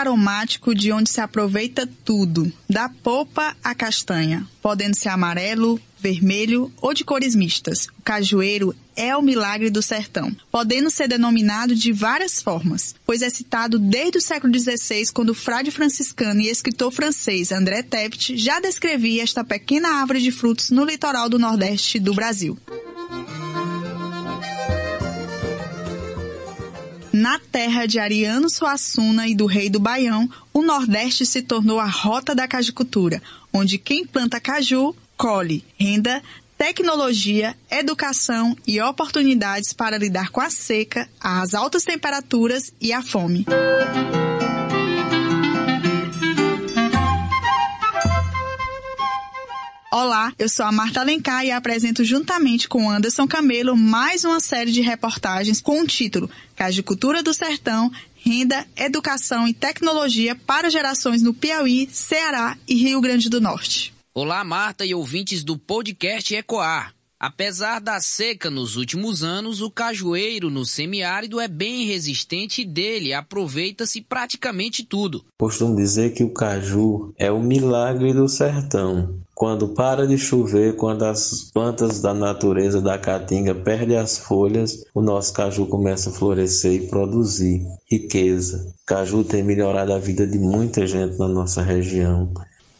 aromático de onde se aproveita tudo, da polpa à castanha, podendo ser amarelo, vermelho ou de cores mistas. O cajueiro é o milagre do sertão, podendo ser denominado de várias formas, pois é citado desde o século XVI, quando o frade franciscano e escritor francês André Tept já descrevia esta pequena árvore de frutos no litoral do nordeste do Brasil. Na terra de Ariano Suassuna e do rei do Baião, o Nordeste se tornou a rota da cajicultura, onde quem planta caju colhe renda, tecnologia, educação e oportunidades para lidar com a seca, as altas temperaturas e a fome. Olá, eu sou a Marta Alencar e apresento juntamente com Anderson Camelo mais uma série de reportagens com o título Cajicultura do Sertão, Renda, Educação e Tecnologia para gerações no Piauí, Ceará e Rio Grande do Norte. Olá, Marta e ouvintes do podcast Ecoar. Apesar da seca nos últimos anos, o cajueiro no semiárido é bem resistente e dele aproveita-se praticamente tudo. Costumo dizer que o caju é o milagre do sertão. Quando para de chover, quando as plantas da natureza da caatinga perdem as folhas, o nosso caju começa a florescer e produzir riqueza. Caju tem melhorado a vida de muita gente na nossa região.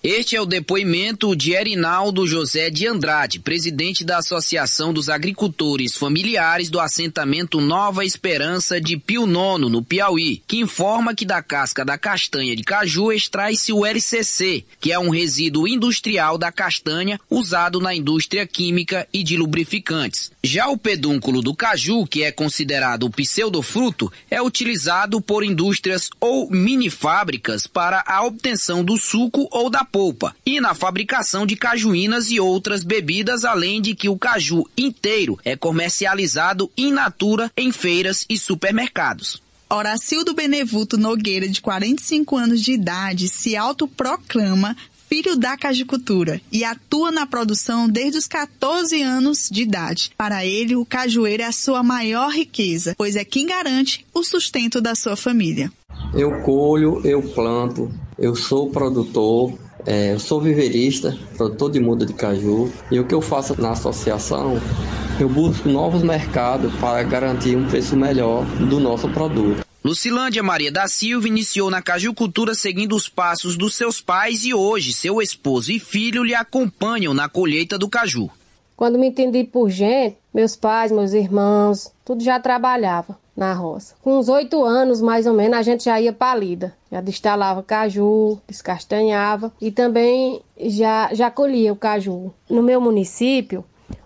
Este é o depoimento de Erinaldo José de Andrade, presidente da Associação dos Agricultores Familiares do assentamento Nova Esperança de Pio Nono, no Piauí, que informa que da casca da castanha de caju extrai-se o LCC, que é um resíduo industrial da castanha usado na indústria química e de lubrificantes. Já o pedúnculo do caju, que é considerado o pseudofruto, é utilizado por indústrias ou mini fábricas para a obtenção do suco ou da polpa e na fabricação de cajuínas e outras bebidas, além de que o caju inteiro é comercializado in natura em feiras e supermercados. Horacildo Benevuto Nogueira, de 45 anos de idade, se autoproclama filho da cajicultura e atua na produção desde os 14 anos de idade. Para ele, o cajueiro é a sua maior riqueza, pois é quem garante o sustento da sua família. Eu colho, eu planto, eu sou produtor, é, eu sou viverista, produtor de muda de caju, e o que eu faço na associação, eu busco novos mercados para garantir um preço melhor do nosso produto. Lucilândia Maria da Silva iniciou na cajucultura seguindo os passos dos seus pais e hoje seu esposo e filho lhe acompanham na colheita do caju. Quando me entendi por gente, meus pais, meus irmãos, tudo já trabalhava na roça. Com uns oito anos, mais ou menos, a gente já ia para a lida. Já destalava caju, descastanhava e também já, já colhia o caju. No meu município,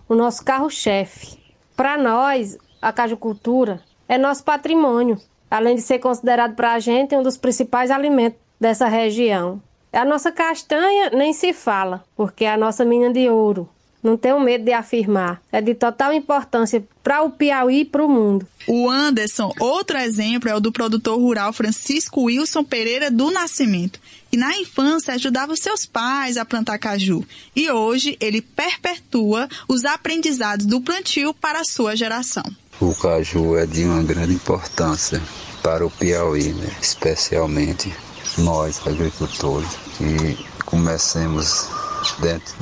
o nosso carro-chefe. Para nós, a cajucultura é nosso patrimônio, além de ser considerado para a gente um dos principais alimentos dessa região. A nossa castanha nem se fala, porque é a nossa mina de ouro. Não tenho medo de afirmar. É de total importância para o Piauí e para o mundo. O Anderson, outro exemplo, é o do produtor rural Francisco Wilson Pereira do Nascimento, que na infância ajudava seus pais a plantar caju. E hoje ele perpetua os aprendizados do plantio para a sua geração. O caju é de uma grande importância para o Piauí, né? especialmente nós agricultores, que comecemos dentro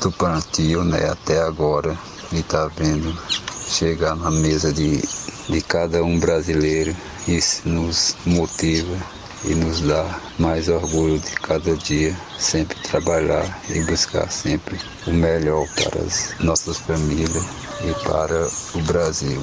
do plantio né, até agora e está vendo chegar na mesa de, de cada um brasileiro. Isso nos motiva e nos dá mais orgulho de cada dia, sempre trabalhar e buscar sempre o melhor para as nossas famílias e para o Brasil.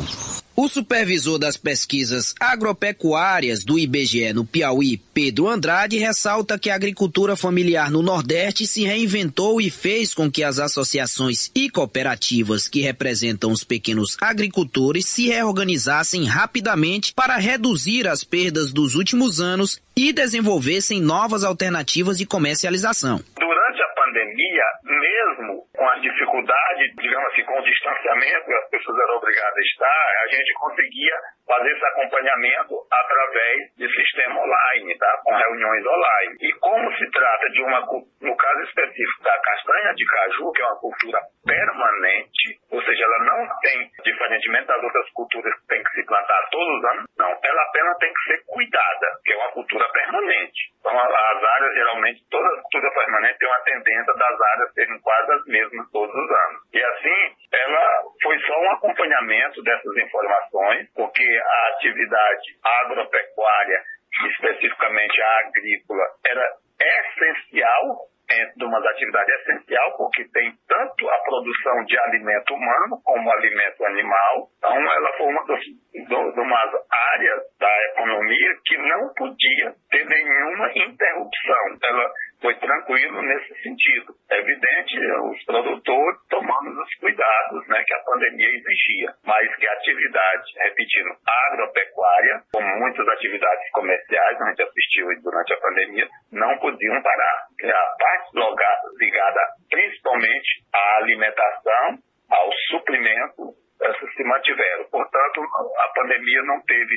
O supervisor das pesquisas agropecuárias do IBGE no Piauí, Pedro Andrade, ressalta que a agricultura familiar no Nordeste se reinventou e fez com que as associações e cooperativas que representam os pequenos agricultores se reorganizassem rapidamente para reduzir as perdas dos últimos anos e desenvolvessem novas alternativas de comercialização. Pandemia, mesmo com as dificuldades, digamos assim, com o distanciamento as pessoas eram obrigadas a estar, a gente conseguia fazer esse acompanhamento através de sistema online, tá? com reuniões online. E como se trata de uma, no caso específico da castanha de caju, que é uma cultura permanente, ou seja, ela não tem, diferentemente das outras culturas que tem que se plantar todos os anos, não, ela apenas tem que ser cuidada, que é uma cultura permanente. Então, as áreas, geralmente, toda cultura permanente tem uma tendência das áreas serem quase as mesmas todos os anos. E assim, ela foi só um acompanhamento dessas informações, porque a atividade agropecuária, especificamente a agrícola, era essencial dentro de uma atividade essencial, porque tem tanto a produção de alimento humano como alimento animal. Então, ela foi uma das, umas áreas da economia que não podia ter nenhuma interrupção. Ela foi tranquilo nesse sentido. É evidente, os produtores tomando os cuidados né, que a pandemia exigia, mas que a atividade, repetindo, agropecuária, como muitas atividades comerciais, a gente assistiu durante a pandemia, não podiam parar. A parte ligada principalmente à alimentação, ao suprimento, essas se mantiveram. Portanto, a pandemia não teve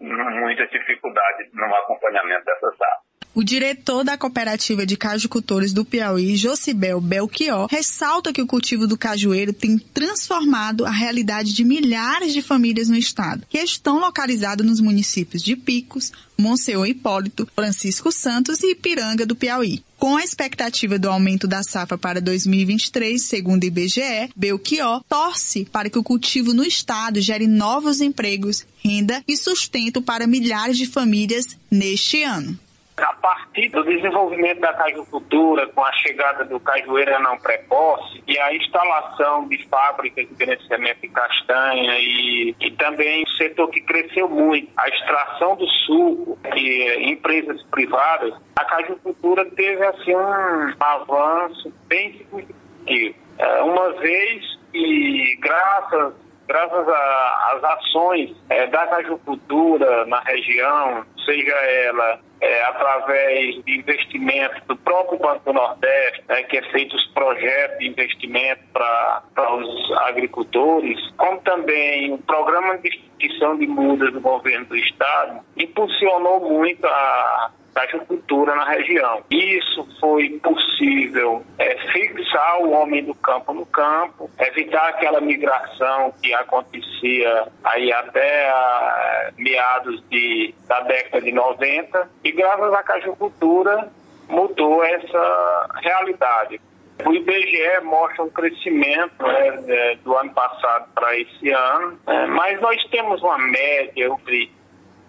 muita dificuldade no acompanhamento dessas áreas. O diretor da Cooperativa de Cajucultores do Piauí, Jocibel Belchior, ressalta que o cultivo do cajueiro tem transformado a realidade de milhares de famílias no estado, que estão localizadas nos municípios de Picos, Monsenhor Hipólito, Francisco Santos e Ipiranga do Piauí. Com a expectativa do aumento da safra para 2023, segundo o IBGE, Belchior torce para que o cultivo no estado gere novos empregos, renda e sustento para milhares de famílias neste ano a partir do desenvolvimento da cajucultura, com a chegada do cajueiro não precoce e a instalação de fábricas de beneficiamento de castanha e, e também o setor que cresceu muito, a extração do suco e empresas privadas, a cajucultura teve assim um avanço bem significativo. É, uma vez que graças graças às ações é, da cajucultura na região, seja ela é, através de investimento do próprio Banco do Nordeste, né, que é feito os projetos de investimento para os agricultores, como também o programa de extinção de mudas do governo do Estado, impulsionou muito a da agricultura na região. Isso foi possível é, fixar o homem do campo no campo, evitar aquela migração que acontecia aí até a, meados de, da década de 90 e graças à cajucultura mudou essa realidade. O IBGE mostra um crescimento né, é, do ano passado para esse ano, né, mas nós temos uma média entre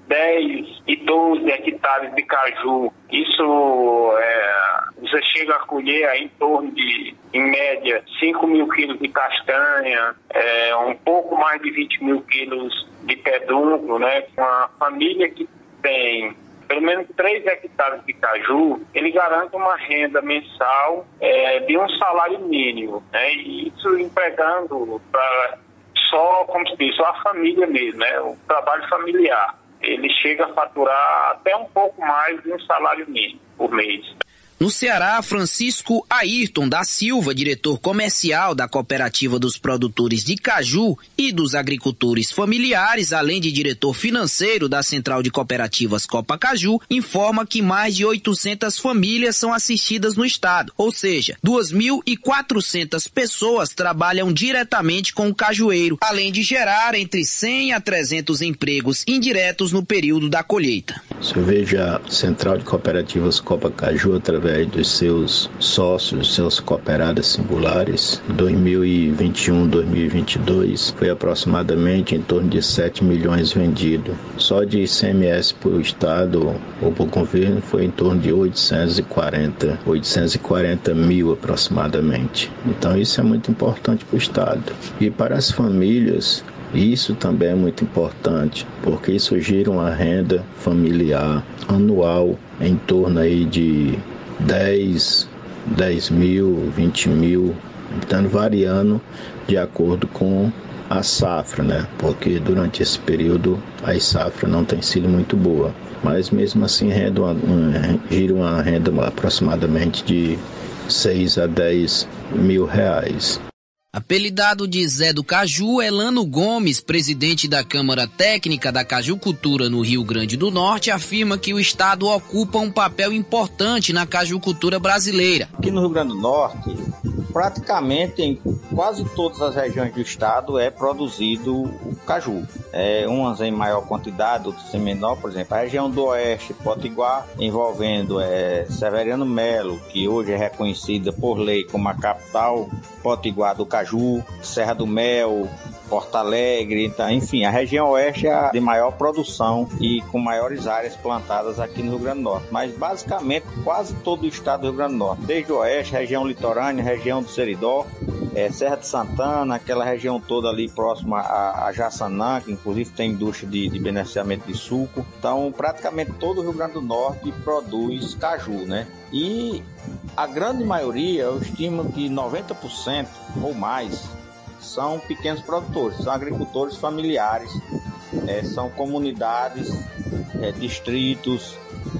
10 e 12 hectares de caju. Isso é, você chega a colher em torno de, em média, 5 mil quilos de castanha, é, um pouco mais de 20 mil quilos de pedúnculo, né? Uma família que tem pelo menos 3 hectares de caju, ele garante uma renda mensal é, de um salário mínimo. Né? Isso empregando para só, como se diz, só a família mesmo, né? o trabalho familiar ele chega a faturar até um pouco mais de um salário mínimo por mês. No Ceará, Francisco Ayrton da Silva, diretor comercial da Cooperativa dos Produtores de Caju e dos Agricultores Familiares, além de diretor financeiro da Central de Cooperativas Copa Caju, informa que mais de 800 famílias são assistidas no estado, ou seja, 2.400 pessoas trabalham diretamente com o cajueiro, além de gerar entre 100 a 300 empregos indiretos no período da colheita. Se eu vejo a Central de Cooperativas Copa Caju através através dos seus sócios, seus cooperados singulares. 2021, 2022 foi aproximadamente em torno de 7 milhões vendidos. Só de ICMS para o Estado ou para o governo foi em torno de 840, 840 mil aproximadamente. Então isso é muito importante para o Estado. E para as famílias, isso também é muito importante, porque isso gira uma renda familiar anual em torno aí de 10, 10 mil, 20 mil, estando variando de acordo com a safra, né? Porque durante esse período a safra não tem sido muito boa. Mas mesmo assim renda uma, gira uma renda aproximadamente de 6 a 10 mil reais. Apelidado de Zé do Caju, Elano Gomes, presidente da Câmara Técnica da Cajucultura no Rio Grande do Norte, afirma que o estado ocupa um papel importante na cajucultura brasileira. Aqui no Rio Grande do Norte, praticamente em quase todas as regiões do estado é produzido o caju. É, umas em maior quantidade, outras em menor, por exemplo, a região do oeste, Potiguar, envolvendo é, Severiano Melo, que hoje é reconhecida por lei como a capital potiguar do caju, Serra do Mel, Porto Alegre, então, enfim, a região oeste é a de maior produção e com maiores áreas plantadas aqui no Rio Grande do Norte. Mas basicamente quase todo o estado do Rio Grande do Norte, desde o oeste, região litorânea, região do Seridó, é, Serra de Santana, aquela região toda ali próxima a, a Jaçanã, que inclusive tem indústria de, de beneficiamento de suco. Então, praticamente todo o Rio Grande do Norte produz caju, né? E a grande maioria, eu estimo que 90% ou mais são pequenos produtores, são agricultores familiares, é, são comunidades, é, distritos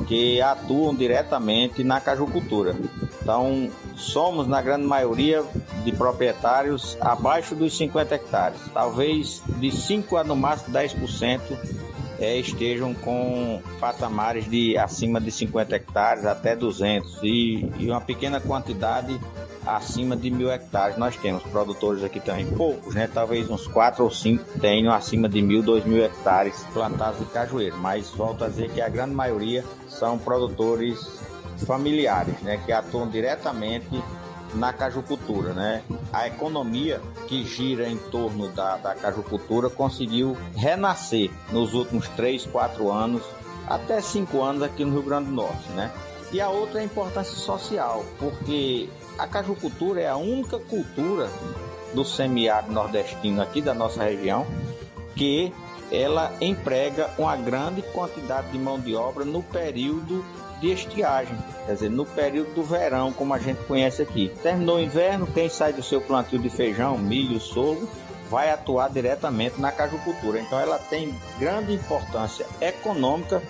que atuam diretamente na cajucultura. Então, somos, na grande maioria, de proprietários abaixo dos 50 hectares. Talvez de 5 a no máximo 10% é, estejam com patamares de acima de 50 hectares até 200 e, e uma pequena quantidade acima de mil hectares nós temos. Produtores aqui também, poucos, né? Talvez uns quatro ou cinco tenham acima de mil, dois mil hectares plantados de cajueiro. Mas volto a dizer que a grande maioria são produtores familiares, né? Que atuam diretamente na cajucultura, né? A economia que gira em torno da, da cajucultura conseguiu renascer nos últimos três, quatro anos, até cinco anos aqui no Rio Grande do Norte, né? E a outra é a importância social, porque a cajucultura é a única cultura do semiárido nordestino aqui da nossa região que ela emprega uma grande quantidade de mão de obra no período de estiagem, quer dizer, no período do verão, como a gente conhece aqui. Terminou o inverno, quem sai do seu plantio de feijão, milho, sorgo, vai atuar diretamente na cajucultura. Então ela tem grande importância econômica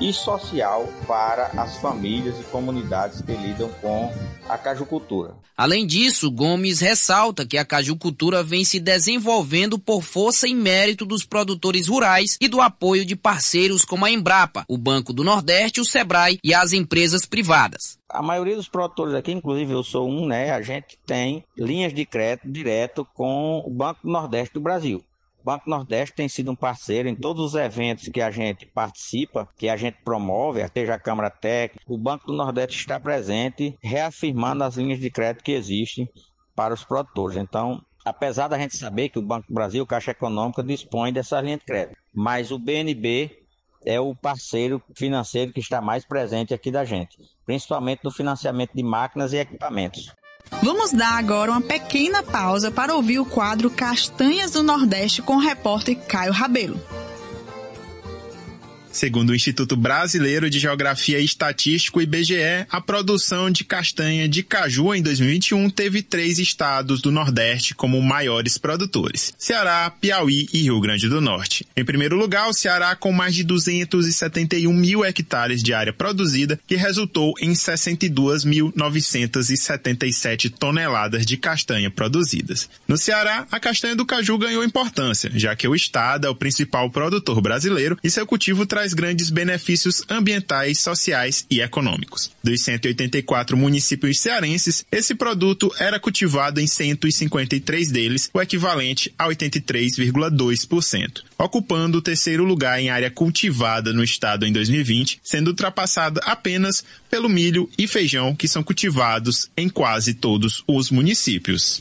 e social para as famílias e comunidades que lidam com a cajucultura. Além disso, Gomes ressalta que a cajucultura vem se desenvolvendo por força e mérito dos produtores rurais e do apoio de parceiros como a Embrapa, o Banco do Nordeste, o Sebrae e as empresas privadas. A maioria dos produtores aqui, inclusive eu sou um, né? A gente tem linhas de crédito direto com o Banco do Nordeste do Brasil. Banco Nordeste tem sido um parceiro em todos os eventos que a gente participa, que a gente promove, seja a Câmara Técnica. O Banco do Nordeste está presente, reafirmando as linhas de crédito que existem para os produtores. Então, apesar da gente saber que o Banco do Brasil, Caixa Econômica, dispõe dessa linha de crédito, mas o BNB é o parceiro financeiro que está mais presente aqui da gente, principalmente no financiamento de máquinas e equipamentos. Vamos dar agora uma pequena pausa para ouvir o quadro Castanhas do Nordeste com o repórter Caio Rabelo. Segundo o Instituto Brasileiro de Geografia e Estatístico, IBGE, a produção de castanha de caju em 2021 teve três estados do Nordeste como maiores produtores: Ceará, Piauí e Rio Grande do Norte. Em primeiro lugar, o Ceará com mais de 271 mil hectares de área produzida, que resultou em 62.977 toneladas de castanha produzidas. No Ceará, a castanha do caju ganhou importância, já que o estado é o principal produtor brasileiro e seu cultivo traz traz grandes benefícios ambientais, sociais e econômicos. Dos 184 municípios cearenses, esse produto era cultivado em 153 deles, o equivalente a 83,2%, ocupando o terceiro lugar em área cultivada no estado em 2020, sendo ultrapassada apenas pelo milho e feijão que são cultivados em quase todos os municípios.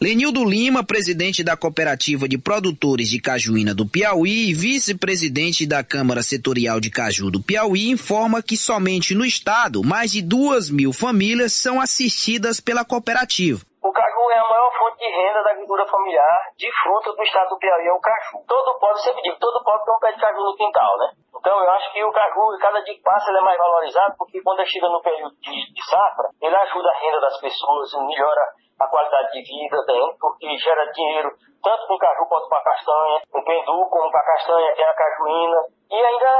Lenildo Lima, presidente da Cooperativa de Produtores de Cajuína do Piauí e vice-presidente da Câmara Setorial de Caju do Piauí, informa que somente no estado mais de duas mil famílias são assistidas pela cooperativa. O caju é a maior fonte de renda da agricultura familiar de fruta do estado do Piauí, é o caju. Todo pobre, sempre digo, todo pobre tem um pé de caju no quintal, né? Então eu acho que o caju, cada dia que passa, ele é mais valorizado, porque quando chega no período de, de safra, ele ajuda a renda das pessoas, melhora a qualidade de vida bem, porque gera dinheiro tanto com caju quanto com a castanha, com pendu como com a castanha, é a cajuína, e ainda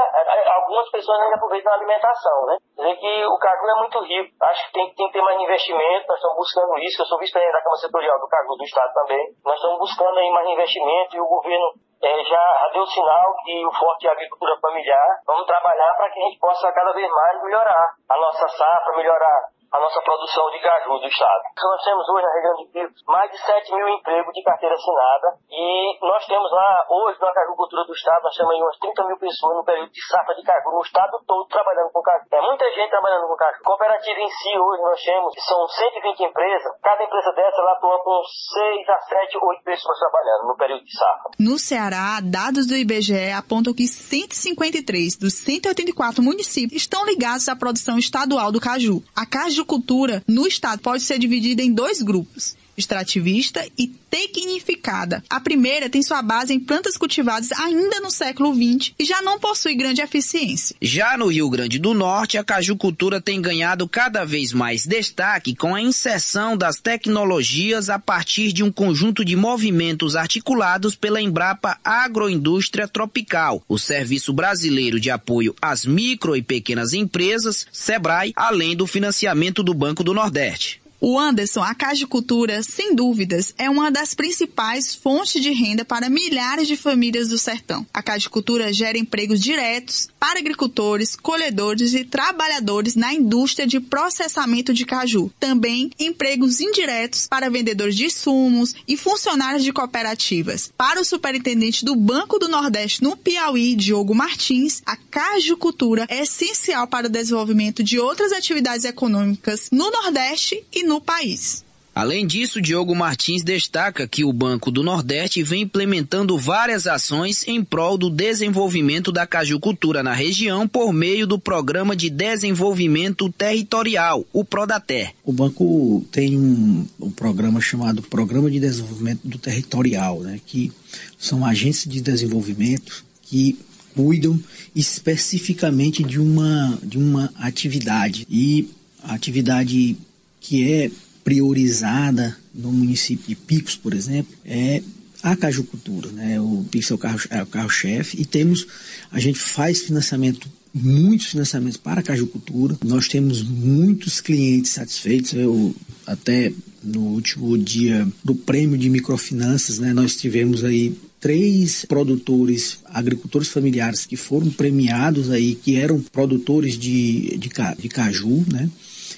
algumas pessoas ainda aproveitam a alimentação, né? Dizer que o caju é muito rico, acho que tem, tem que ter mais investimento, nós estamos buscando isso, eu sou vice-presidente da Câmara Setorial do Caju do Estado também, nós estamos buscando aí mais investimento e o governo é, já deu sinal que o Forte Agricultura Familiar, vamos trabalhar para que a gente possa cada vez mais melhorar a nossa safra, melhorar a nossa produção de caju do estado. Nós temos hoje na região de Picos mais de 7 mil empregos de carteira assinada e nós temos lá, hoje na cajucultura do estado, nós temos aí umas 30 mil pessoas no período de safra de caju no estado todo trabalhando com caju. É muita gente trabalhando com caju. Cooperativa em si, hoje nós temos, são 120 empresas, cada empresa dessa ela atua com 6 a 7, 8 pessoas trabalhando no período de safra. No Ceará, dados do IBGE apontam que 153 dos 184 municípios estão ligados à produção estadual do caju. A caju cultura no estado pode ser dividida em dois grupos extrativista e tecnificada. A primeira tem sua base em plantas cultivadas ainda no século XX e já não possui grande eficiência. Já no Rio Grande do Norte, a cajucultura tem ganhado cada vez mais destaque com a inserção das tecnologias a partir de um conjunto de movimentos articulados pela Embrapa Agroindústria Tropical, o Serviço Brasileiro de Apoio às Micro e Pequenas Empresas, SEBRAE, além do financiamento do Banco do Nordeste. O Anderson, a cajicultura, sem dúvidas, é uma das principais fontes de renda para milhares de famílias do sertão. A cajicultura gera empregos diretos para agricultores, colhedores e trabalhadores na indústria de processamento de caju. Também empregos indiretos para vendedores de insumos e funcionários de cooperativas. Para o superintendente do Banco do Nordeste no Piauí, Diogo Martins, a cajicultura é essencial para o desenvolvimento de outras atividades econômicas no Nordeste e no no país. Além disso, Diogo Martins destaca que o Banco do Nordeste vem implementando várias ações em prol do desenvolvimento da cajucultura na região por meio do Programa de Desenvolvimento Territorial, o PRODATER. O banco tem um, um programa chamado Programa de Desenvolvimento do Territorial, né, que são agências de desenvolvimento que cuidam especificamente de uma, de uma atividade. E a atividade que é priorizada no município de Picos, por exemplo, é a cajucultura, né? O Pix é é o carro-chefe e temos a gente faz financiamento muitos financiamentos para a cajucultura. Nós temos muitos clientes satisfeitos. Eu até no último dia do prêmio de microfinanças, né, nós tivemos aí três produtores, agricultores familiares que foram premiados aí, que eram produtores de, de, de caju, né?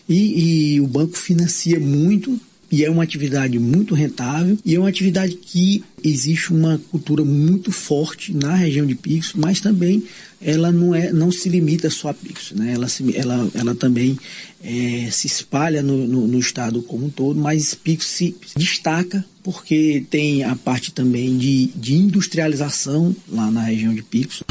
E, e o banco financia muito e é uma atividade muito rentável e é uma atividade que existe uma cultura muito forte na região de Pix, mas também ela não é não se limita só a Pix, né? Ela se, ela, ela também é, se espalha no, no, no, estado como um todo, mas Pix se destaca porque tem a parte também de, de industrialização lá na região de Pix.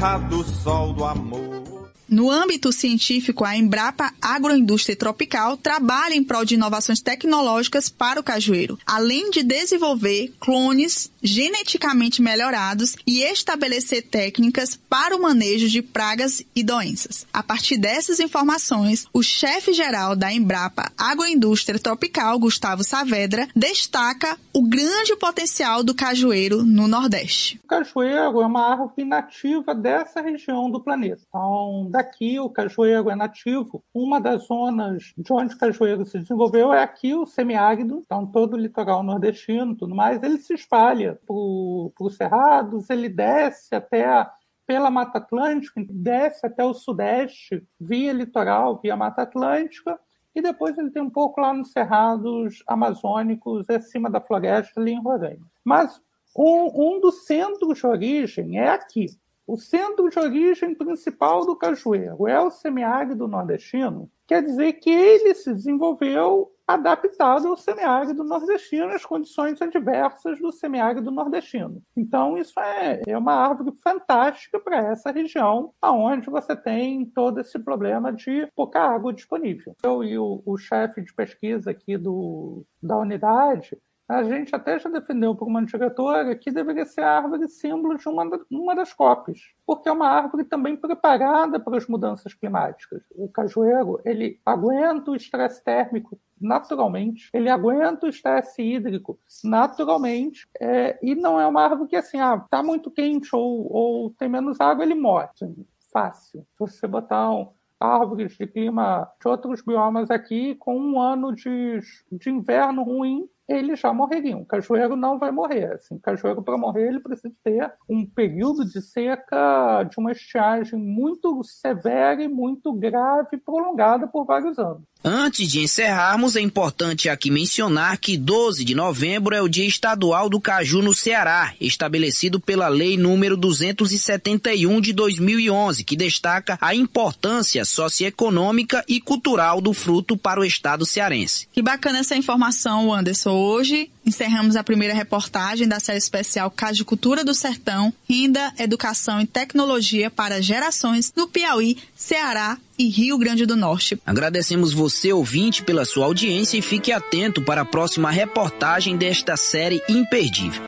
Terra do sol do amor. No âmbito científico, a Embrapa Agroindústria Tropical trabalha em prol de inovações tecnológicas para o cajueiro, além de desenvolver clones geneticamente melhorados e estabelecer técnicas para o manejo de pragas e doenças. A partir dessas informações, o chefe-geral da Embrapa Agroindústria Tropical, Gustavo Saavedra, destaca o grande potencial do cajueiro no Nordeste. O cajueiro é uma árvore nativa dessa região do planeta. Então, daqui o cajueiro é nativo. Uma das zonas de onde o cajueiro se desenvolveu é aqui o semiárido, então todo o litoral nordestino, tudo mais, ele se espalha por, por cerrados, ele desce até a, pela Mata Atlântica, desce até o sudeste via litoral, via Mata Atlântica, e depois ele tem um pouco lá nos cerrados amazônicos, acima da floresta, ali em Roraima. Mas um, um dos centros de origem é aqui, o centro de origem principal do cajueiro é o semiárido nordestino, quer dizer que ele se desenvolveu adaptado ao semiárido nordestino, às condições adversas do semiárido nordestino. Então, isso é, é uma árvore fantástica para essa região, aonde você tem todo esse problema de pouca água disponível. Eu e o, o chefe de pesquisa aqui do, da unidade, a gente até já defendeu por uma diretora que deveria ser a árvore símbolo de uma, uma das COPs, porque é uma árvore também preparada para as mudanças climáticas. O cajueiro, ele aguenta o estresse térmico naturalmente, ele aguenta o estresse hídrico naturalmente, é, e não é uma árvore que assim, ah, tá muito quente ou, ou tem menos água, ele morre. Fácil. Se você botar um, árvores de clima de outros biomas aqui, com um ano de, de inverno ruim, eles já morreriam. O cajueiro não vai morrer. Assim, o cajueiro, para morrer, ele precisa ter um período de seca, de uma estiagem muito severa e muito grave, prolongada por vários anos. Antes de encerrarmos, é importante aqui mencionar que 12 de novembro é o Dia Estadual do Caju no Ceará, estabelecido pela Lei número 271 de 2011, que destaca a importância socioeconômica e cultural do fruto para o estado cearense. Que bacana essa informação, Anderson. Hoje encerramos a primeira reportagem da série especial Cajucultura do Sertão, Renda, Educação e Tecnologia para Gerações no Piauí, Ceará e Rio Grande do Norte. Agradecemos você, ouvinte, pela sua audiência e fique atento para a próxima reportagem desta série imperdível.